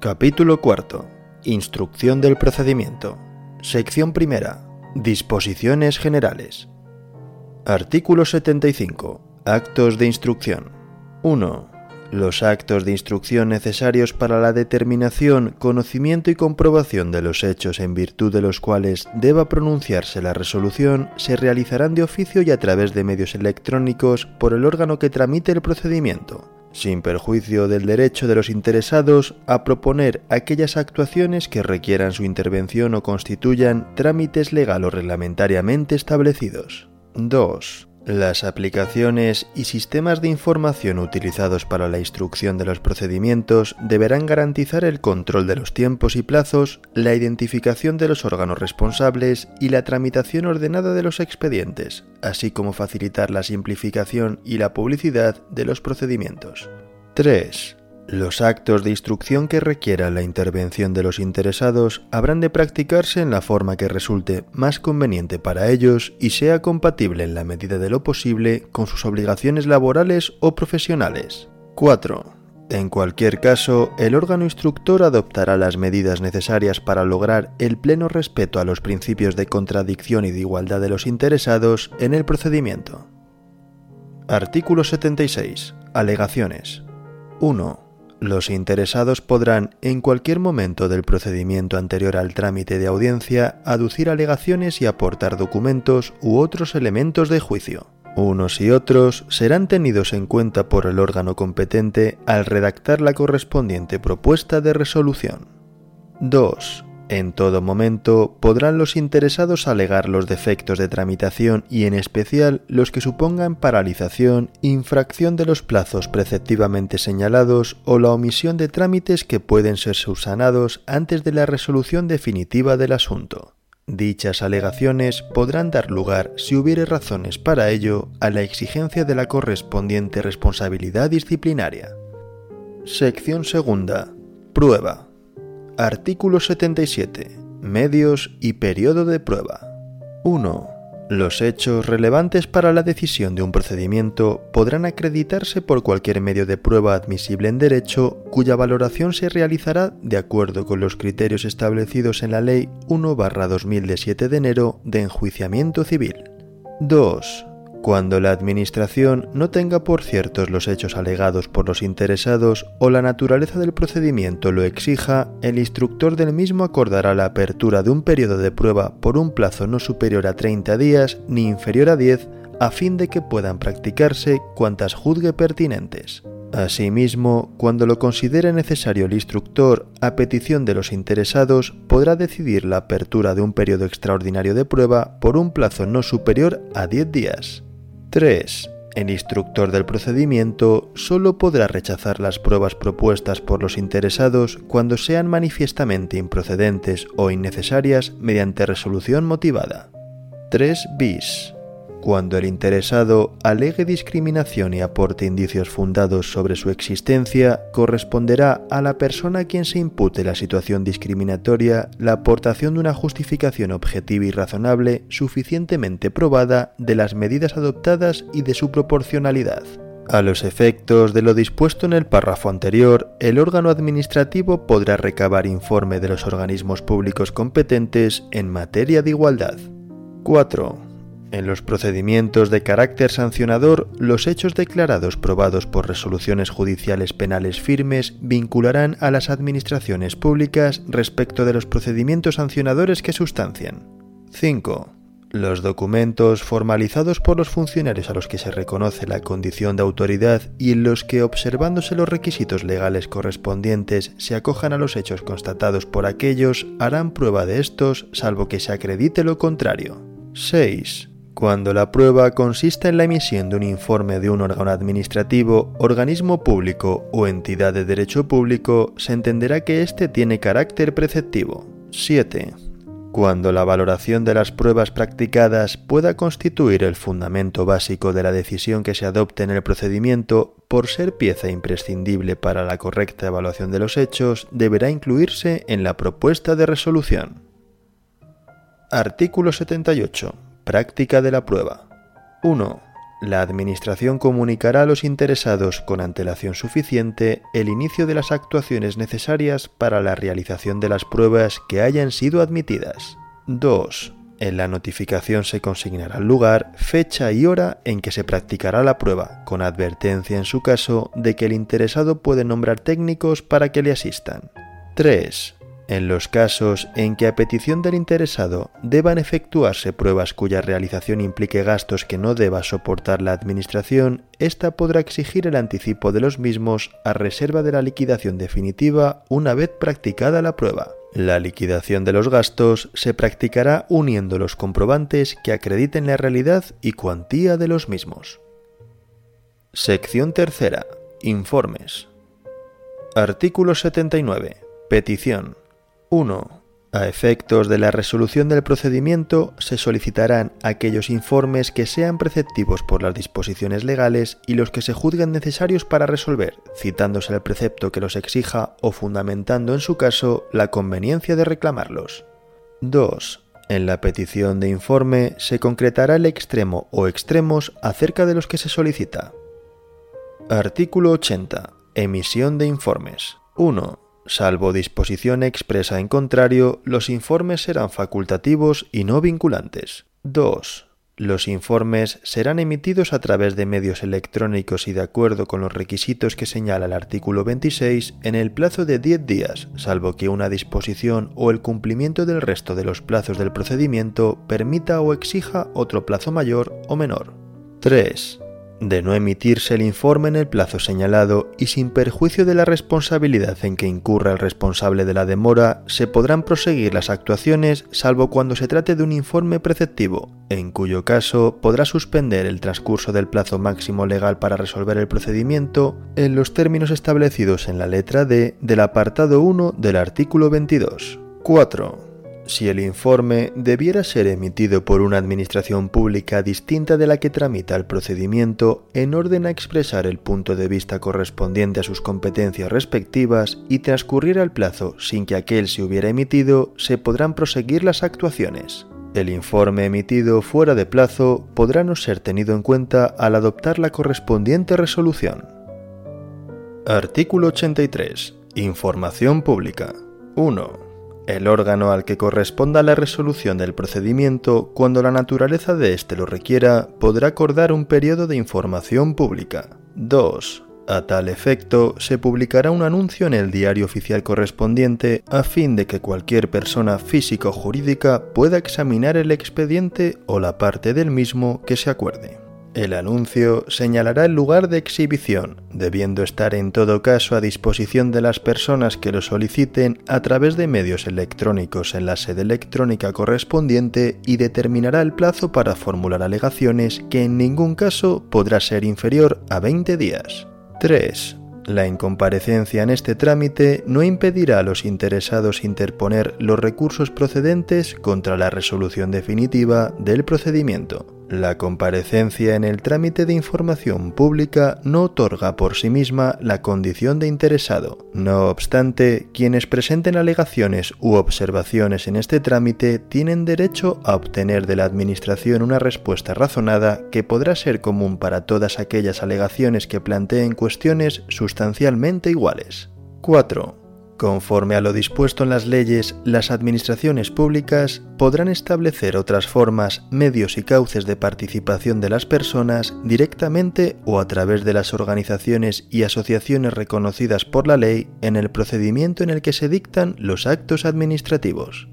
Capítulo cuarto. Instrucción del procedimiento. Sección primera. Disposiciones generales. Artículo 75. Actos de instrucción. 1. Los actos de instrucción necesarios para la determinación, conocimiento y comprobación de los hechos en virtud de los cuales deba pronunciarse la resolución se realizarán de oficio y a través de medios electrónicos por el órgano que tramite el procedimiento, sin perjuicio del derecho de los interesados a proponer aquellas actuaciones que requieran su intervención o constituyan trámites legal o reglamentariamente establecidos. 2. Las aplicaciones y sistemas de información utilizados para la instrucción de los procedimientos deberán garantizar el control de los tiempos y plazos, la identificación de los órganos responsables y la tramitación ordenada de los expedientes, así como facilitar la simplificación y la publicidad de los procedimientos. 3. Los actos de instrucción que requieran la intervención de los interesados habrán de practicarse en la forma que resulte más conveniente para ellos y sea compatible en la medida de lo posible con sus obligaciones laborales o profesionales. 4. En cualquier caso, el órgano instructor adoptará las medidas necesarias para lograr el pleno respeto a los principios de contradicción y de igualdad de los interesados en el procedimiento. Artículo 76. Alegaciones. 1 los interesados podrán, en cualquier momento del procedimiento anterior al trámite de audiencia, aducir alegaciones y aportar documentos u otros elementos de juicio. Unos y otros serán tenidos en cuenta por el órgano competente al redactar la correspondiente propuesta de resolución. 2. En todo momento podrán los interesados alegar los defectos de tramitación y en especial los que supongan paralización, infracción de los plazos preceptivamente señalados o la omisión de trámites que pueden ser subsanados antes de la resolución definitiva del asunto. Dichas alegaciones podrán dar lugar, si hubiere razones para ello, a la exigencia de la correspondiente responsabilidad disciplinaria. Sección segunda. Prueba. Artículo 77. Medios y periodo de prueba. 1. Los hechos relevantes para la decisión de un procedimiento podrán acreditarse por cualquier medio de prueba admisible en derecho cuya valoración se realizará de acuerdo con los criterios establecidos en la Ley 1-2000 de 7 de enero de enjuiciamiento civil. 2 cuando la Administración no tenga por ciertos los hechos alegados por los interesados o la naturaleza del procedimiento lo exija, el instructor del mismo acordará la apertura de un periodo de prueba por un plazo no superior a 30 días ni inferior a 10 a fin de que puedan practicarse cuantas juzgue pertinentes. Asimismo, cuando lo considere necesario el instructor, a petición de los interesados, podrá decidir la apertura de un periodo extraordinario de prueba por un plazo no superior a 10 días. 3. El instructor del procedimiento solo podrá rechazar las pruebas propuestas por los interesados cuando sean manifiestamente improcedentes o innecesarias mediante resolución motivada. 3 bis. Cuando el interesado alegue discriminación y aporte indicios fundados sobre su existencia, corresponderá a la persona a quien se impute la situación discriminatoria la aportación de una justificación objetiva y razonable suficientemente probada de las medidas adoptadas y de su proporcionalidad. A los efectos de lo dispuesto en el párrafo anterior, el órgano administrativo podrá recabar informe de los organismos públicos competentes en materia de igualdad. 4. En los procedimientos de carácter sancionador, los hechos declarados probados por resoluciones judiciales penales firmes vincularán a las administraciones públicas respecto de los procedimientos sancionadores que sustancian. 5. Los documentos formalizados por los funcionarios a los que se reconoce la condición de autoridad y en los que, observándose los requisitos legales correspondientes, se acojan a los hechos constatados por aquellos, harán prueba de estos, salvo que se acredite lo contrario. 6. Cuando la prueba consista en la emisión de un informe de un órgano administrativo, organismo público o entidad de derecho público, se entenderá que éste tiene carácter preceptivo. 7. Cuando la valoración de las pruebas practicadas pueda constituir el fundamento básico de la decisión que se adopte en el procedimiento, por ser pieza imprescindible para la correcta evaluación de los hechos, deberá incluirse en la propuesta de resolución. Artículo 78. Práctica de la prueba. 1. la Administración comunicará a los interesados con antelación suficiente el inicio de las actuaciones necesarias para la realización de las pruebas que hayan sido admitidas. 2. En la notificación se consignará el lugar, fecha y hora en que se practicará la prueba, con advertencia en su caso de que el interesado puede nombrar técnicos para que le asistan. 3. En los casos en que a petición del interesado deban efectuarse pruebas cuya realización implique gastos que no deba soportar la Administración, ésta podrá exigir el anticipo de los mismos a reserva de la liquidación definitiva una vez practicada la prueba. La liquidación de los gastos se practicará uniendo los comprobantes que acrediten la realidad y cuantía de los mismos. Sección tercera. Informes. Artículo 79. Petición. 1. A efectos de la resolución del procedimiento, se solicitarán aquellos informes que sean preceptivos por las disposiciones legales y los que se juzguen necesarios para resolver, citándose el precepto que los exija o fundamentando en su caso la conveniencia de reclamarlos. 2. En la petición de informe se concretará el extremo o extremos acerca de los que se solicita. Artículo 80. Emisión de informes. 1 Salvo disposición expresa en contrario, los informes serán facultativos y no vinculantes. 2. Los informes serán emitidos a través de medios electrónicos y de acuerdo con los requisitos que señala el artículo 26 en el plazo de 10 días, salvo que una disposición o el cumplimiento del resto de los plazos del procedimiento permita o exija otro plazo mayor o menor. 3 de no emitirse el informe en el plazo señalado y sin perjuicio de la responsabilidad en que incurra el responsable de la demora, se podrán proseguir las actuaciones salvo cuando se trate de un informe preceptivo, en cuyo caso podrá suspender el transcurso del plazo máximo legal para resolver el procedimiento en los términos establecidos en la letra D del apartado 1 del artículo 22. 4 si el informe debiera ser emitido por una administración pública distinta de la que tramita el procedimiento en orden a expresar el punto de vista correspondiente a sus competencias respectivas y transcurrir el plazo sin que aquel se hubiera emitido, se podrán proseguir las actuaciones. El informe emitido fuera de plazo podrá no ser tenido en cuenta al adoptar la correspondiente resolución. Artículo 83. Información pública. 1 el órgano al que corresponda la resolución del procedimiento, cuando la naturaleza de éste lo requiera, podrá acordar un periodo de información pública. 2. A tal efecto, se publicará un anuncio en el diario oficial correspondiente a fin de que cualquier persona física o jurídica pueda examinar el expediente o la parte del mismo que se acuerde. El anuncio señalará el lugar de exhibición, debiendo estar en todo caso a disposición de las personas que lo soliciten a través de medios electrónicos en la sede electrónica correspondiente y determinará el plazo para formular alegaciones que en ningún caso podrá ser inferior a 20 días. 3. La incomparecencia en este trámite no impedirá a los interesados interponer los recursos procedentes contra la resolución definitiva del procedimiento. La comparecencia en el trámite de información pública no otorga por sí misma la condición de interesado. No obstante, quienes presenten alegaciones u observaciones en este trámite tienen derecho a obtener de la Administración una respuesta razonada que podrá ser común para todas aquellas alegaciones que planteen cuestiones sustancialmente iguales. 4. Conforme a lo dispuesto en las leyes, las administraciones públicas podrán establecer otras formas, medios y cauces de participación de las personas directamente o a través de las organizaciones y asociaciones reconocidas por la ley en el procedimiento en el que se dictan los actos administrativos.